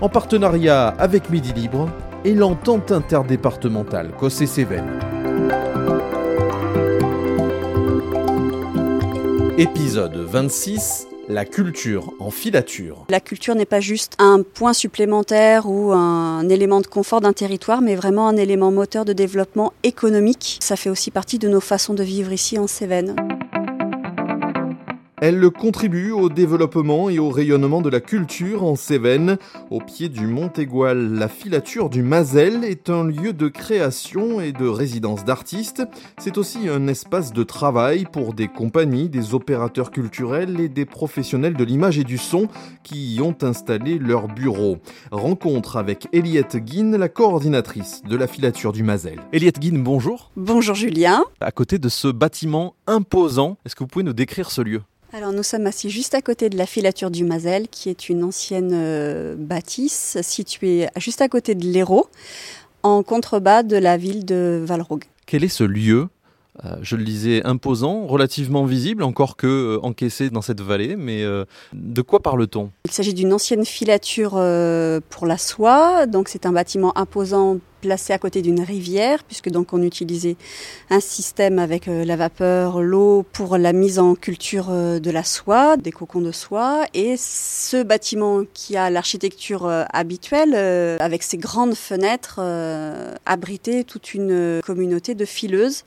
en partenariat avec Midi Libre et l'entente interdépartementale Cossé-Cévennes. Épisode 26 la culture en filature. La culture n'est pas juste un point supplémentaire ou un élément de confort d'un territoire, mais vraiment un élément moteur de développement économique. Ça fait aussi partie de nos façons de vivre ici en Cévennes. Elle contribue au développement et au rayonnement de la culture en Cévennes. Au pied du Mont Égual, la filature du Mazel est un lieu de création et de résidence d'artistes. C'est aussi un espace de travail pour des compagnies, des opérateurs culturels et des professionnels de l'image et du son qui y ont installé leurs bureaux. Rencontre avec Eliette Guin, la coordinatrice de la filature du Mazel. Eliette Guin, bonjour. Bonjour Julien. À côté de ce bâtiment imposant, est-ce que vous pouvez nous décrire ce lieu? Alors nous sommes assis juste à côté de la filature du Mazel, qui est une ancienne euh, bâtisse située juste à côté de l'Hérault, en contrebas de la ville de Valrogue. Quel est ce lieu euh, je le disais, imposant, relativement visible, encore que euh, encaissé dans cette vallée, mais de quoi parle-t-on? Il s'agit d'une ancienne filature pour la soie, donc c'est un bâtiment imposant placé à côté d'une rivière, puisque donc on utilisait un système avec euh, la vapeur, l'eau pour la mise en culture euh, de la soie, des cocons de soie. Et ce bâtiment qui a l'architecture euh, habituelle, avec ses grandes fenêtres, abritait toute une communauté de fileuses.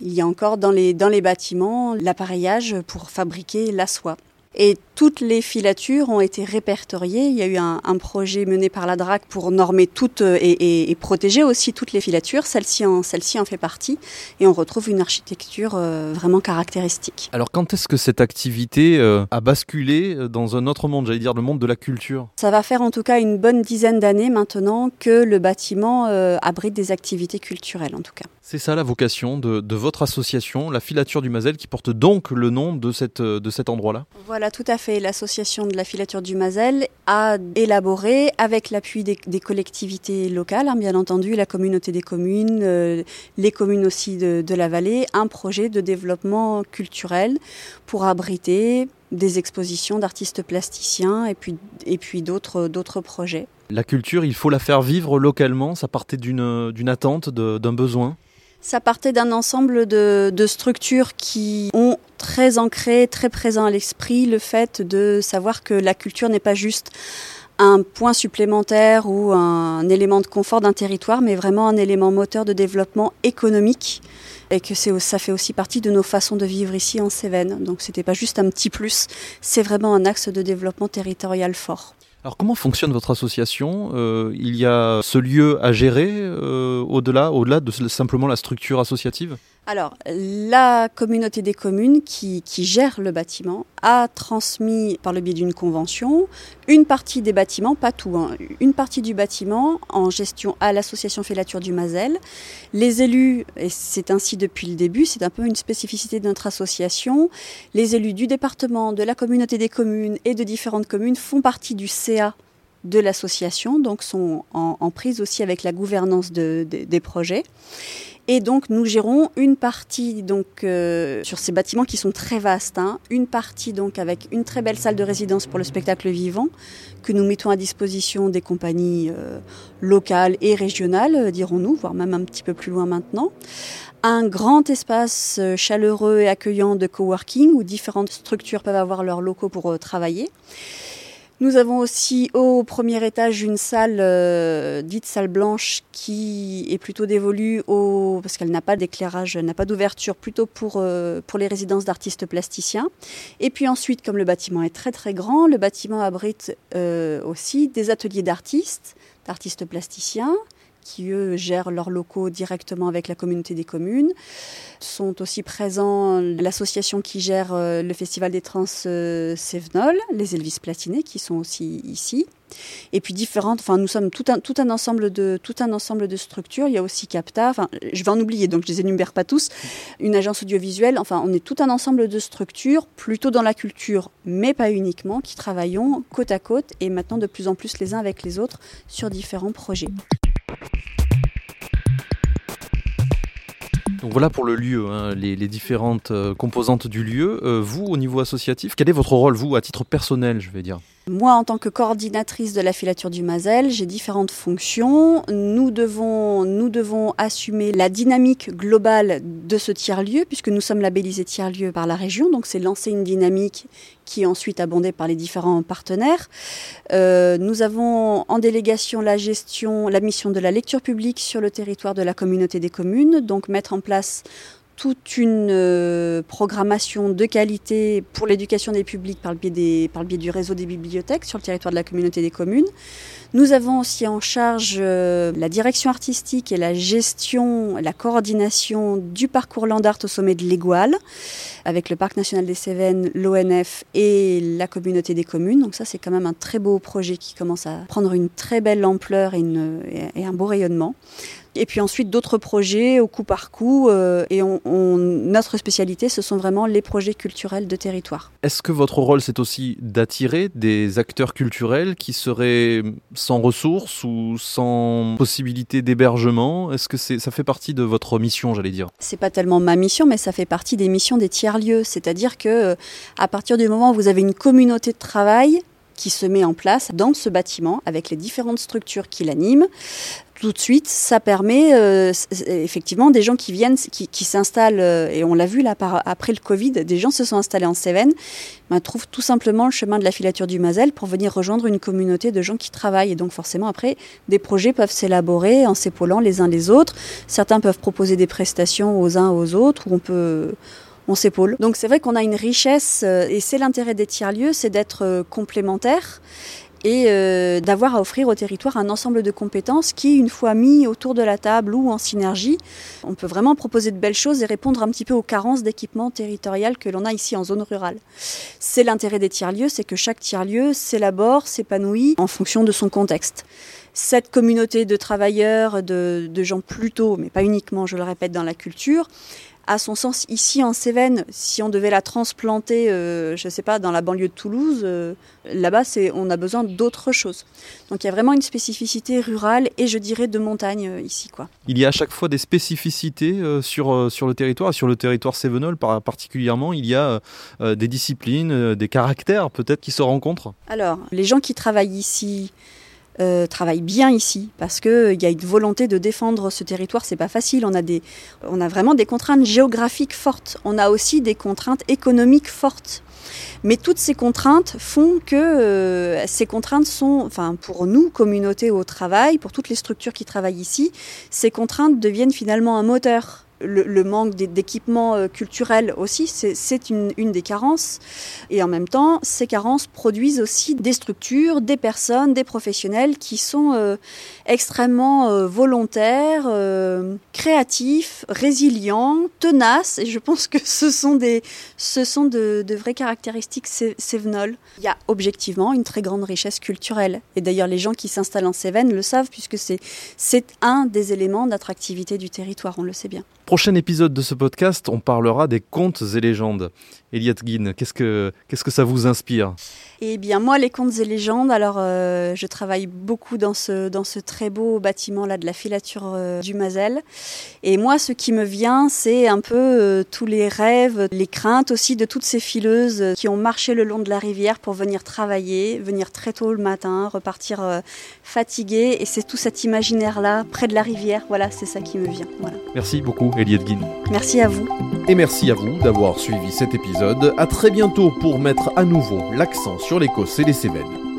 Il y a encore dans les, dans les bâtiments l'appareillage pour fabriquer la soie. Et toutes les filatures ont été répertoriées. Il y a eu un, projet mené par la DRAC pour normer toutes euh, et, protéger aussi toutes les filatures. Celle-ci en, celle en fait partie. Et on retrouve une architecture euh, vraiment caractéristique. Alors quand est-ce que cette activité euh, a basculé dans un autre monde, j'allais dire le monde de la culture? Ça va faire en tout cas une bonne dizaine d'années maintenant que le bâtiment abrite des activités culturelles en tout cas. C'est ça la vocation de, votre association, la filature du Mazel, qui porte donc le nom de, cette, de cet endroit-là? Voilà, tout à fait. L'association de la filature du Mazel a élaboré, avec l'appui des, collectivités locales, hein, bien entendu, la communauté des communes, euh, les communes aussi de, de la vallée, un projet de développement culturel pour abriter des expositions d'artistes plasticiens et puis, et puis d'autres, d'autres projets. La culture, il faut la faire vivre localement, ça partait d'une, d'une attente, d'un besoin? Ça partait d'un ensemble de, structures qui ont très ancré, très présent à l'esprit le fait de savoir que la culture n'est pas juste un point supplémentaire ou un élément de confort d'un territoire, mais vraiment un élément moteur de développement économique et que ça fait aussi partie de nos façons de vivre ici en Cévennes. Donc c'était pas juste un petit plus, c'est vraiment un axe de développement territorial fort. Alors comment fonctionne votre association? Euh, Il y a ce lieu à gérer euh, au-delà, au-delà de simplement la structure associative? Alors, la communauté des communes qui, gère le bâtiment a transmis, par le biais d'une convention, une partie des bâtiments, pas tout, hein, une partie du bâtiment en gestion à l'association Félature du Mazel. Les élus, et c'est ainsi depuis le début, c'est un peu une spécificité de notre association, les élus du département, de la communauté des communes et de différentes communes font partie du CA de l'association, donc sont en, prise aussi avec la gouvernance des projets. Et donc nous gérons une partie donc euh, sur ces bâtiments qui sont très vastes, hein. une partie donc avec une très belle salle de résidence pour le spectacle vivant que nous mettons à disposition des compagnies euh, locales et régionales, euh, dirons-nous, voire même un petit peu plus loin maintenant. Un grand espace chaleureux et accueillant de coworking où différentes structures peuvent avoir leurs locaux pour travailler. Nous avons aussi au premier étage une salle euh, dite salle blanche qui est plutôt dévolue au parce qu'elle n'a pas d'éclairage, n'a pas d'ouverture, plutôt pour euh, les résidences d'artistes plasticiens. Et puis ensuite, comme le bâtiment est très très grand, le bâtiment abrite euh, aussi des ateliers d'artistes, d'artistes plasticiens, qui eux gèrent leurs locaux directement avec la communauté des communes. Sont aussi présents l'association qui gère euh, le festival des trans euh, Sévenol, les Elvis Platinés qui sont aussi ici. Et puis différentes, enfin nous sommes tout un, tout un, ensemble, de, tout un ensemble de structures. Il y a aussi CAPTA, enfin je vais en oublier, donc je les énumère pas tous. Une agence audiovisuelle, enfin on est tout un ensemble de structures, plutôt dans la culture, mais pas uniquement, qui travaillons côte à côte et maintenant de plus en plus les uns avec les autres sur différents projets. Donc voilà pour le lieu, hein, les, différentes euh, composantes du lieu. Euh, vous, au niveau associatif, quel est votre rôle, vous, à titre personnel, je vais dire? Moi, en tant que coordinatrice de la filature du Mazel, j'ai différentes fonctions. Nous devons, assumer la dynamique globale de ce tiers-lieu, puisque nous sommes labellisés tiers-lieu par la région. Donc, c'est lancer une dynamique qui est ensuite abondée par les différents partenaires. Euh, nous avons en délégation la gestion, la mission de la lecture publique sur le territoire de la communauté des communes, donc mettre en place toute une euh, programmation de qualité pour l'éducation des publics par le, biais du réseau des bibliothèques sur le territoire de la communauté des communes. Nous avons aussi en charge euh, la direction artistique et la gestion, la coordination du parcours Landart au sommet de l'Égoile, avec le Parc national des Cévennes, l'ONF et la communauté des communes. Donc ça, c'est quand même un très beau projet qui commence à prendre une très belle ampleur et un beau rayonnement. Et puis ensuite d'autres projets au coup par coup. Euh, et on, notre spécialité, ce sont vraiment les projets culturels de territoire. Est-ce que votre rôle, c'est aussi d'attirer des acteurs culturels qui seraient sans ressources ou sans possibilité d'hébergement? Est-ce que ça fait partie de votre mission, j'allais dire? C'est pas tellement ma mission, mais ça fait partie des missions des tiers-lieux. C'est-à-dire que euh, à partir du moment où vous avez une communauté de travail, qui se met en place dans ce bâtiment avec les différentes structures qui l'animent. Tout de suite, ça permet euh, effectivement des gens qui viennent, qui, s'installent, euh, et on l'a vu là après le Covid, des gens se sont installés en Cévennes, trouvent tout simplement le chemin de la filature du Mazel pour venir rejoindre une communauté de gens qui travaillent. Et donc forcément, après, des projets peuvent s'élaborer en s'épaulant les uns les autres. Certains peuvent proposer des prestations aux uns aux autres, où on peut on s'épaule. Donc c'est vrai qu'on a une richesse euh, et c'est l'intérêt des tiers-lieux, c'est d'être euh, complémentaires et euh, d'avoir à offrir au territoire un ensemble de compétences qui, une fois mis autour de la table ou en synergie, on peut vraiment proposer de belles choses et répondre un petit peu aux carences d'équipement territorial que l'on a ici en zone rurale. C'est l'intérêt des tiers-lieux, c'est que chaque tiers-lieu s'élabore, s'épanouit en fonction de son contexte cette communauté de travailleurs, de, de, gens plutôt, mais pas uniquement, je le répète, dans la culture, à son sens ici en Cévennes. Si on devait la transplanter, euh, je ne sais pas, dans la banlieue de Toulouse, euh, là-bas, c'est, on a besoin d'autre chose. Donc il y a vraiment une spécificité rurale et je dirais de montagne euh, ici. Quoi. Il y a à chaque fois des spécificités sur, sur le territoire, sur le territoire cévenol particulièrement. Il y a des disciplines, des caractères peut-être qui se rencontrent Alors, les gens qui travaillent ici, euh, travaille bien ici parce qu'il euh, y a une volonté de défendre ce territoire. C'est pas facile. On a, des, on a vraiment des contraintes géographiques fortes. On a aussi des contraintes économiques fortes. Mais toutes ces contraintes font que euh, ces contraintes sont, enfin pour nous, communauté au travail, pour toutes les structures qui travaillent ici, ces contraintes deviennent finalement un moteur le, manque d'équipements euh, culturels aussi, c'est une, des carences. Et en même temps, ces carences produisent aussi des structures, des personnes, des professionnels qui sont euh, extrêmement euh, volontaires, créatifs, résilients, tenaces. Et je pense que ce sont, des, ce sont de, de vraies caractéristiques cévenoles. Il y a objectivement une très grande richesse culturelle. Et d'ailleurs, les gens qui s'installent en Cévennes le savent puisque c'est un des éléments d'attractivité du territoire, on le sait bien. Prochain épisode de ce podcast, on parlera des contes et légendes. Eliot Guin, qu'est-ce que, qu'est-ce que ça vous inspire? Eh bien, moi, les contes et légendes, alors euh, je travaille beaucoup dans ce, dans ce très beau bâtiment-là de la filature euh, du Mazel. Et moi, ce qui me vient, c'est un peu euh, tous les rêves, les craintes aussi de toutes ces fileuses qui ont marché le long de la rivière pour venir travailler, venir très tôt le matin, repartir fatiguées. Et c'est tout cet imaginaire-là, près de la rivière. Voilà, c'est ça qui me vient. Voilà. Merci beaucoup, Eliot Guin. Merci à vous. Et merci à vous d'avoir suivi cet épisode. À très bientôt pour mettre à nouveau l'accent sur l'Écosse et les Cévennes.